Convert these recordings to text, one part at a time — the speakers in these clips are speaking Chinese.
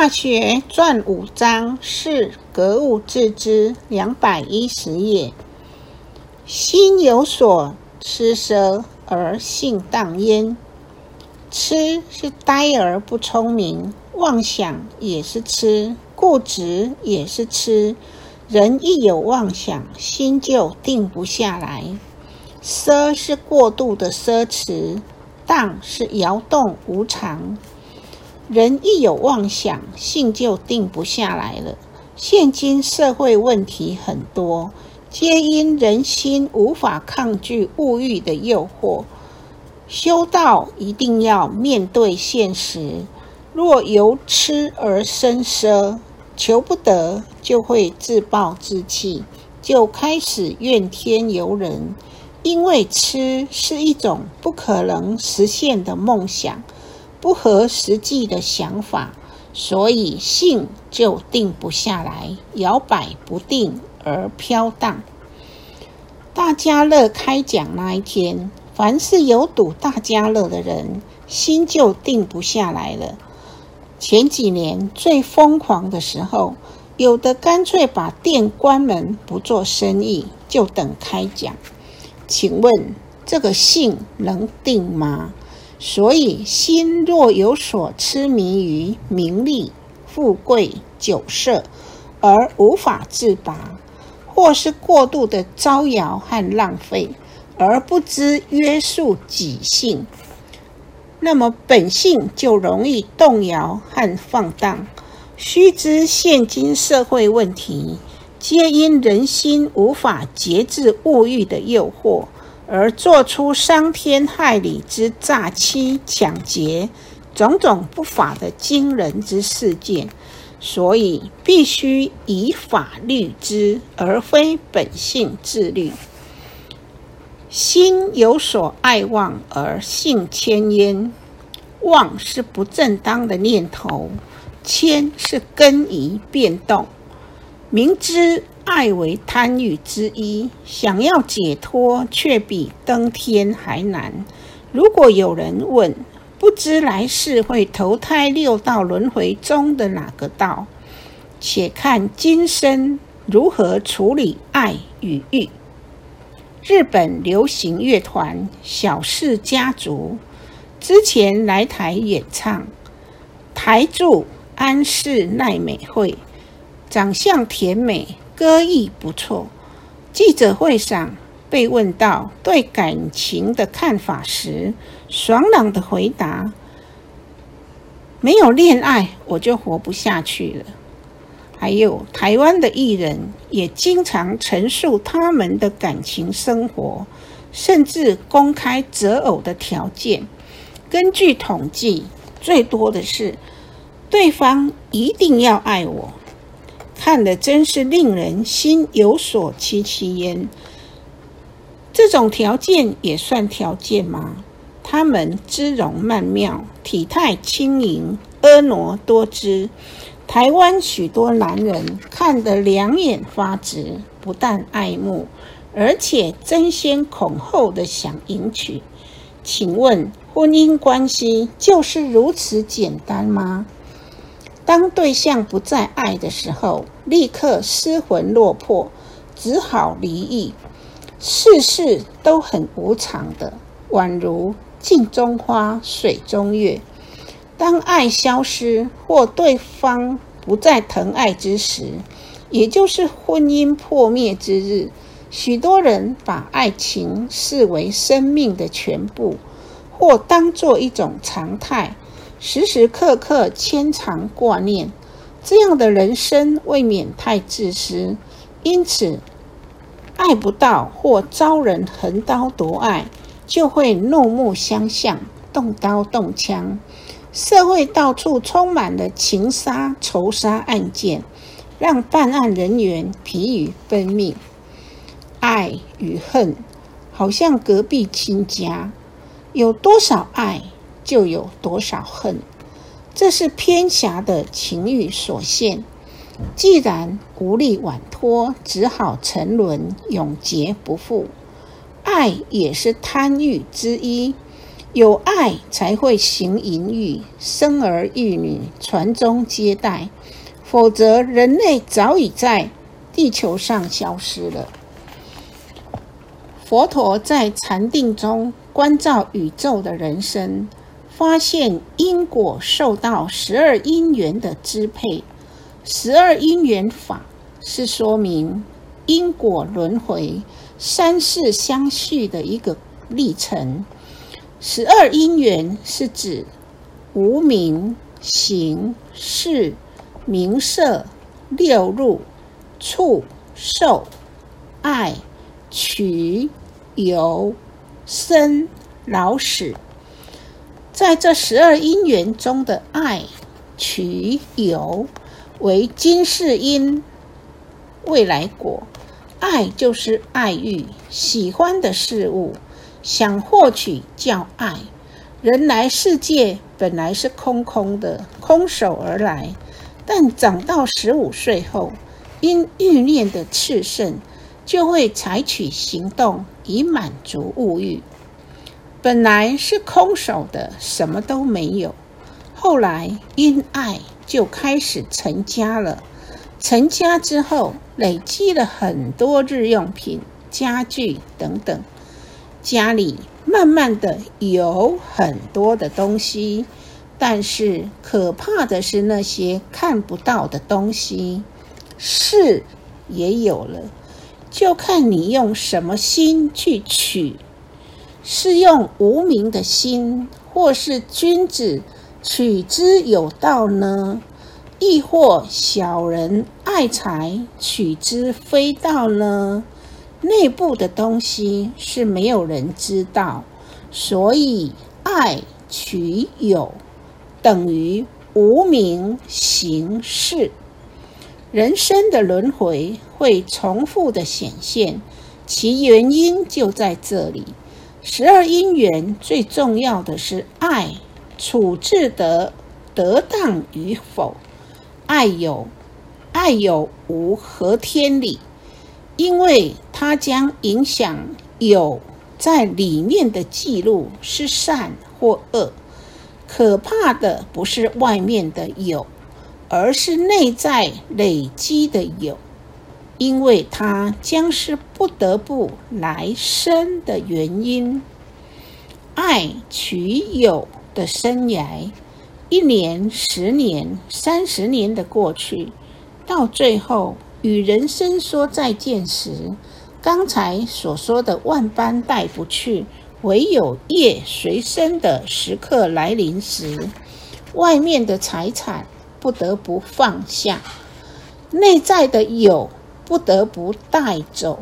大学传五章是格物致知，两百一十页。心有所痴奢而性荡焉。痴是呆而不聪明，妄想也是痴，固执也是痴。人一有妄想，心就定不下来。奢是过度的奢侈，荡是摇动无常。人一有妄想，性就定不下来了。现今社会问题很多，皆因人心无法抗拒物欲的诱惑。修道一定要面对现实，若由痴而生奢，求不得就会自暴自弃，就开始怨天尤人。因为痴是一种不可能实现的梦想。不合实际的想法，所以性就定不下来，摇摆不定而飘荡。大家乐开讲那一天，凡是有赌大家乐的人，心就定不下来了。前几年最疯狂的时候，有的干脆把店关门不做生意，就等开奖。请问这个性能定吗？所以，心若有所痴迷于名利、富贵、酒色，而无法自拔，或是过度的招摇和浪费，而不知约束己性，那么本性就容易动摇和放荡。须知，现今社会问题，皆因人心无法节制物欲的诱惑。而做出伤天害理之诈欺、抢劫种种不法的惊人之事件，所以必须以法律之，而非本性自律。心有所爱望而性迁焉，妄是不正当的念头，迁是根移变动，明知。爱为贪欲之一，想要解脱却比登天还难。如果有人问，不知来世会投胎六道轮回中的哪个道？且看今生如何处理爱与欲。日本流行乐团小氏家族之前来台演唱，台柱安室奈美惠，长相甜美。歌艺不错。记者会上被问到对感情的看法时，爽朗的回答：“没有恋爱，我就活不下去了。”还有台湾的艺人也经常陈述他们的感情生活，甚至公开择偶的条件。根据统计，最多的是对方一定要爱我。看的真是令人心有所戚戚焉。这种条件也算条件吗？他们姿容曼妙，体态轻盈，婀娜多姿。台湾许多男人看得两眼发直，不但爱慕，而且争先恐后的想迎娶。请问，婚姻关系就是如此简单吗？当对象不再爱的时候，立刻失魂落魄，只好离异。世事都很无常的，宛如镜中花，水中月。当爱消失或对方不再疼爱之时，也就是婚姻破灭之日。许多人把爱情视为生命的全部，或当作一种常态。时时刻刻牵肠挂念，这样的人生未免太自私。因此，爱不到或遭人横刀夺爱，就会怒目相向，动刀动枪。社会到处充满了情杀、仇杀案件，让办案人员疲于奔命。爱与恨，好像隔壁亲家，有多少爱？就有多少恨，这是偏狭的情欲所限。既然无力挽脱，只好沉沦，永劫不复。爱也是贪欲之一，有爱才会行淫欲，生儿育女，传宗接代，否则人类早已在地球上消失了。佛陀在禅定中关照宇宙的人生，发现因果受到十二因缘的支配。十二因缘法是说明因果轮回、三世相续的一个历程。十二因缘是指无名、行、识、名色、六入、触、受、爱、取、有、生、老、死。在这十二因缘中的爱、取、有为今世因，未来果。爱就是爱欲，喜欢的事物。想获取叫爱，人来世界本来是空空的，空手而来。但长到十五岁后，因欲念的炽盛，就会采取行动以满足物欲。本来是空手的，什么都没有。后来因爱就开始成家了。成家之后，累积了很多日用品、家具等等。家里慢慢的有很多的东西，但是可怕的是那些看不到的东西。是也有了，就看你用什么心去取，是用无名的心，或是君子取之有道呢？亦或小人爱财取之非道呢？内部的东西是没有人知道，所以爱取有等于无名行事。人生的轮回会重复的显现，其原因就在这里。十二因缘最重要的是爱处置得得当与否，爱有爱有无合天理。因为它将影响有在里面的记录是善或恶。可怕的不是外面的有，而是内在累积的有。因为它将是不得不来生的原因。爱取有的生涯，一年、十年、三十年的过去，到最后。与人生说再见时，刚才所说的万般带不去，唯有业随身的时刻来临时，外面的财产不得不放下，内在的有不得不带走，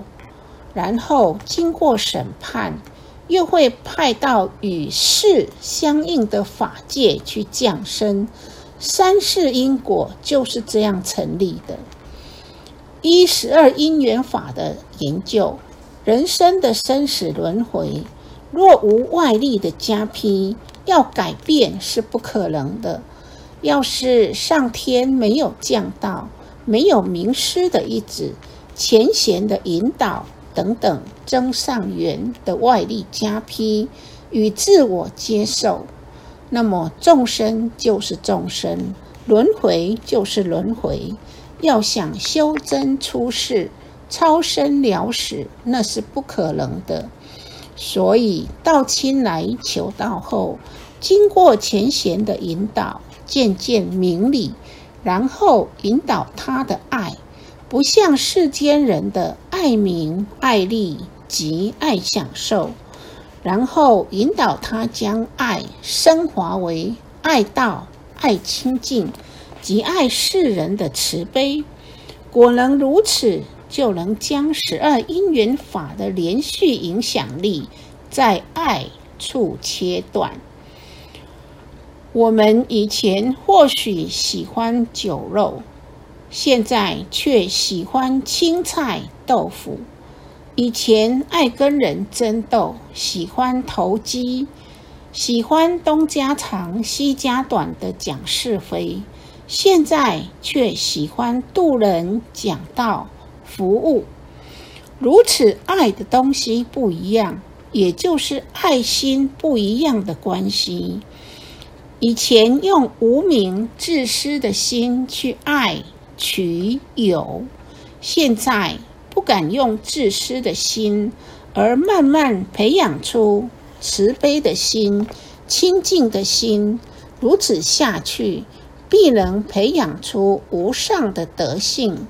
然后经过审判，又会派到与世相应的法界去降生。三世因果就是这样成立的。一十二因缘法的研究，人生的生死轮回，若无外力的加批，要改变是不可能的。要是上天没有降道，没有名师的一指、前贤的引导等等增上缘的外力加披与自我接受，那么众生就是众生，轮回就是轮回。要想修真出世、超生了死，那是不可能的。所以道亲来求道后，经过前贤的引导，渐渐明理，然后引导他的爱，不像世间人的爱名、爱利及爱享受，然后引导他将爱升华为爱道、爱清净。及爱世人的慈悲，果能如此，就能将十二因缘法的连续影响力在爱处切断。我们以前或许喜欢酒肉，现在却喜欢青菜豆腐；以前爱跟人争斗，喜欢投机，喜欢东家长西家短的讲是非。现在却喜欢渡人、讲道、服务，如此爱的东西不一样，也就是爱心不一样的关系。以前用无名自私的心去爱取有，现在不敢用自私的心，而慢慢培养出慈悲的心、清净的心。如此下去，必能培养出无上的德性。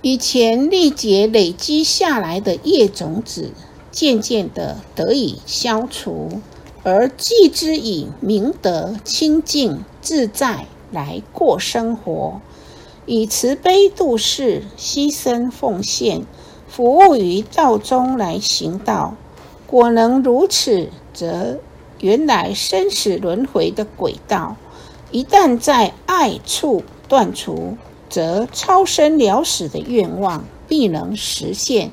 以前历劫累积下来的业种子，渐渐的得以消除，而继之以明德、清净、自在来过生活，以慈悲度世、牺牲奉献、服务于道中来行道。果能如此，则原来生死轮回的轨道，一旦在爱处断除。则超生了死的愿望必能实现。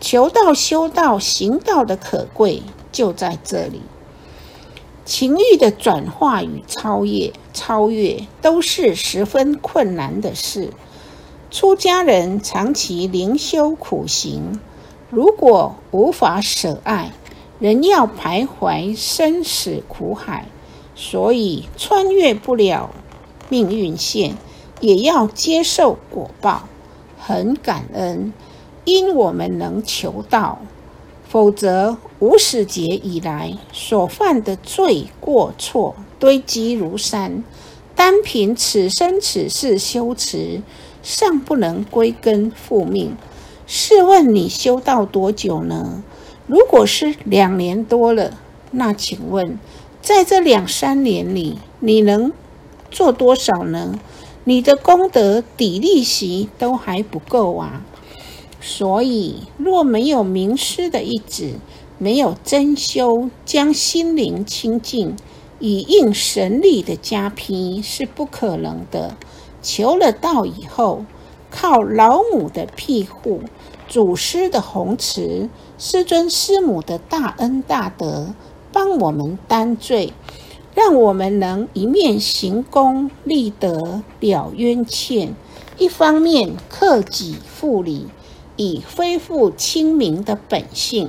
求道、修道、行道的可贵就在这里。情欲的转化与超越，超越都是十分困难的事。出家人长期灵修苦行，如果无法舍爱，仍要徘徊生死苦海，所以穿越不了命运线。也要接受果报，很感恩，因我们能求道，否则无始劫以来所犯的罪过错堆积如山，单凭此生此世修持，尚不能归根复命。试问你修道多久呢？如果是两年多了，那请问，在这两三年里，你能做多少呢？你的功德抵利息都还不够啊！所以，若没有名师的一指，没有真修，将心灵清净，以应神力的加披，是不可能的。求了道以后，靠老母的庇护、祖师的弘慈、师尊师母的大恩大德，帮我们担罪。让我们能一面行功立德了冤欠，一方面克己复礼，以恢复清明的本性。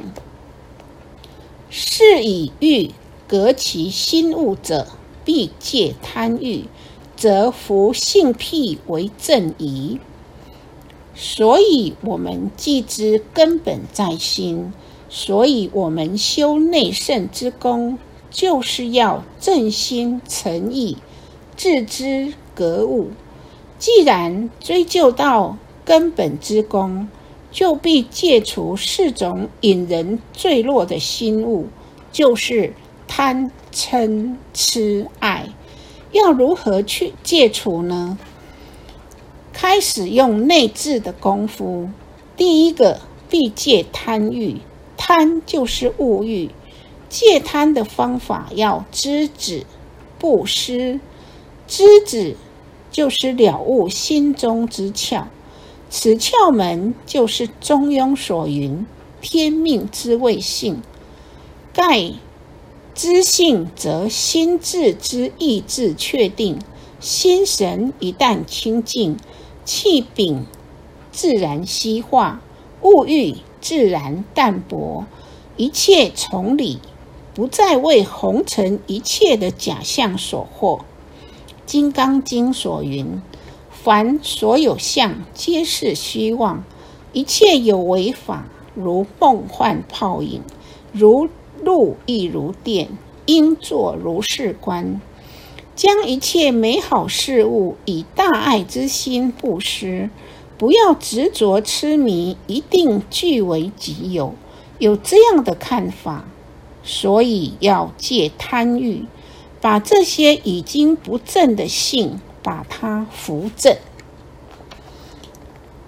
是以欲革其心物者，必戒贪欲，则服性癖为正矣。所以，我们既知根本在心，所以我们修内圣之功。就是要正心诚意，自知格物。既然追究到根本之功，就必戒除四种引人坠落的心物，就是贪、嗔、痴、爱。要如何去戒除呢？开始用内治的功夫。第一个，必戒贪欲。贪就是物欲。戒贪的方法要知止、不施。知止就是了悟心中之窍，此窍门就是《中庸》所云：“天命之谓性。”盖知性，则心智之意志确定，心神一旦清净，气禀自然稀化，物欲自然淡薄，一切从理。不再为红尘一切的假象所惑，《金刚经》所云：“凡所有相，皆是虚妄；一切有为法，如梦幻泡影，如露亦如电，应作如是观。”将一切美好事物以大爱之心布施，不要执着痴迷，一定据为己有。有这样的看法。所以要戒贪欲，把这些已经不正的性，把它扶正。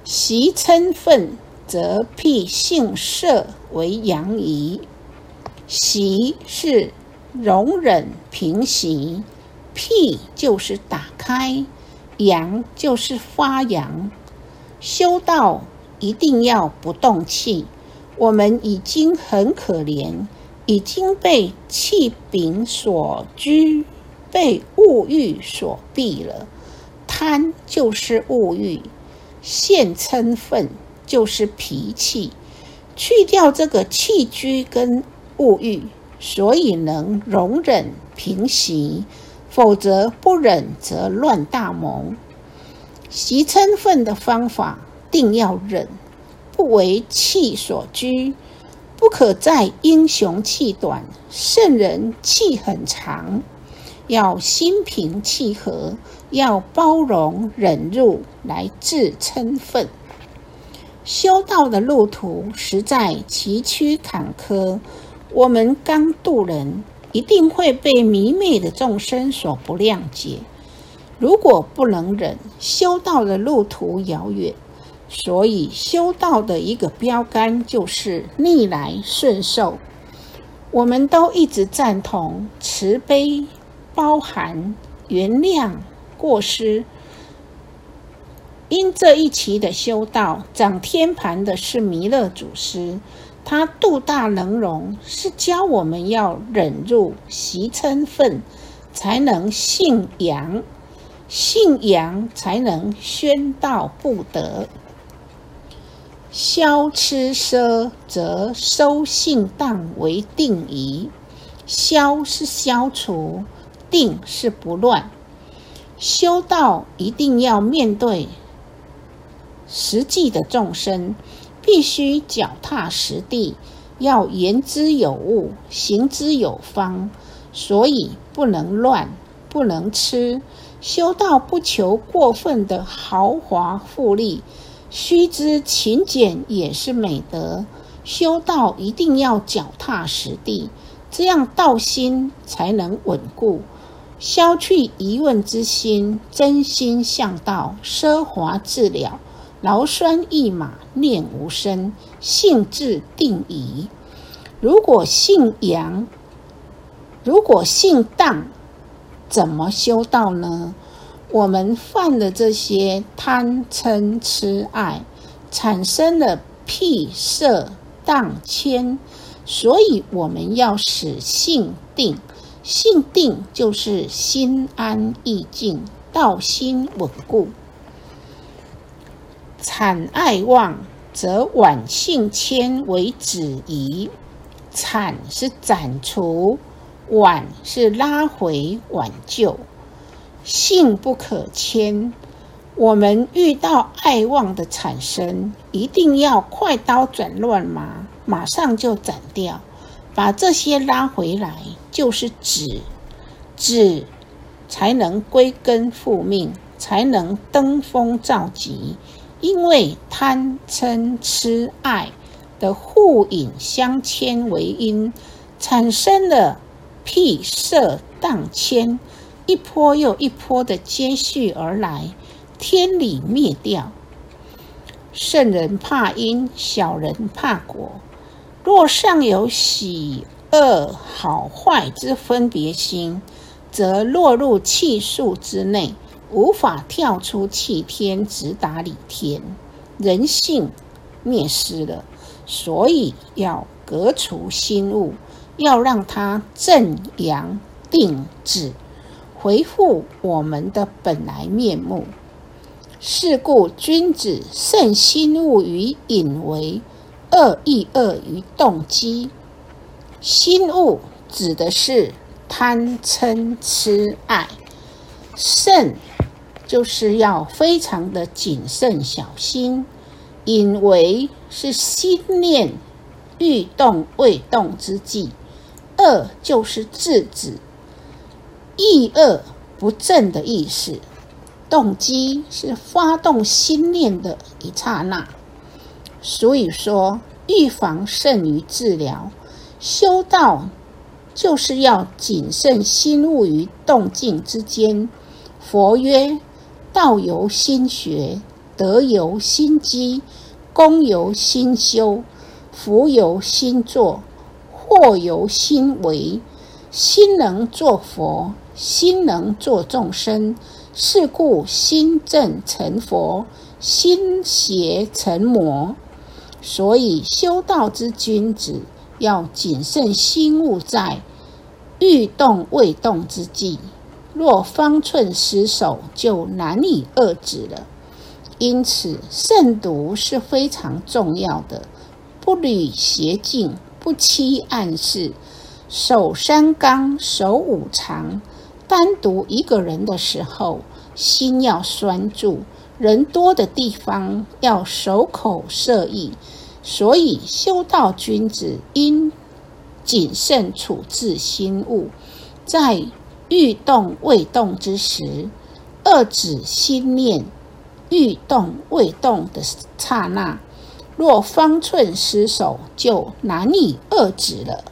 习嗔愤，则辟性色为阳仪。习是容忍平息，辟就是打开，阳就是发扬。修道一定要不动气。我们已经很可怜。已经被气柄所拘，被物欲所蔽了。贪就是物欲，现嗔愤就是脾气。去掉这个气居跟物欲，所以能容忍平息；否则不忍则乱大谋。习嗔愤的方法，定要忍，不为气所拘，不可再英雄气短，圣人气很长。要心平气和，要包容忍辱来治嗔愤。修道的路途实在崎岖坎坷，我们刚渡人，一定会被迷昧的众生所不谅解。如果不能忍，修道的路途遥远。所以修道的一个标杆就是逆来顺受。我们都一直赞同慈悲。包含原谅过失。因这一期的修道掌天盘的是弥勒祖师，他度大能容，是教我们要忍辱、习嗔愤，才能信阳，信阳才能宣道不得。消吃奢则收信当为定仪，消是消除。定是不乱，修道一定要面对实际的众生，必须脚踏实地，要言之有物，行之有方，所以不能乱，不能吃。修道不求过分的豪华富丽，须知勤俭也是美德。修道一定要脚踏实地，这样道心才能稳固。消去疑问之心，真心向道，奢华自了，劳酸一马，念无声，性质定矣。如果信阳，如果信当，怎么修道呢？我们犯的这些贪嗔痴爱，产生了辟色荡迁，所以我们要使性定。性定就是心安意静，道心稳固。产爱旺，则晚性迁为止矣。产是斩除，晚是拉回挽救。性不可迁，我们遇到爱旺的产生，一定要快刀斩乱麻，马上就斩掉。把这些拉回来，就是止，止才能归根复命，才能登峰造极。因为贪嗔痴爱的互引相牵为因，产生了辟色荡迁，一波又一波的接续而来，天理灭掉。圣人怕因，小人怕果。若尚有喜恶好坏之分别心，则落入气数之内，无法跳出气天，直达理天。人性灭失了，所以要革除心物，要让它正阳定止，回复我们的本来面目。是故君子慎心物于隐为。恶意恶于动机，心物指的是贪嗔痴爱，慎就是要非常的谨慎小心。因为是心念欲动未动之际，恶就是制止，意恶不正的意思。动机是发动心念的一刹那。所以说，预防胜于治疗。修道就是要谨慎心物于动静之间。佛曰：“道由心学，德由心积，功由心修，福由心作，祸由心为。心能作佛，心能作众生。是故心正成佛，心邪成魔。”所以，修道之君子要谨慎心物在欲动未动之际，若方寸失守，就难以遏止了。因此，慎独是非常重要的，不履邪径，不欺暗室，守三纲，守五常。单独一个人的时候，心要拴住；人多的地方要守口摄意。所以，修道君子应谨慎处置心物，在欲动未动之时，遏止心念；欲动未动的刹那，若方寸失守，就难以遏止了。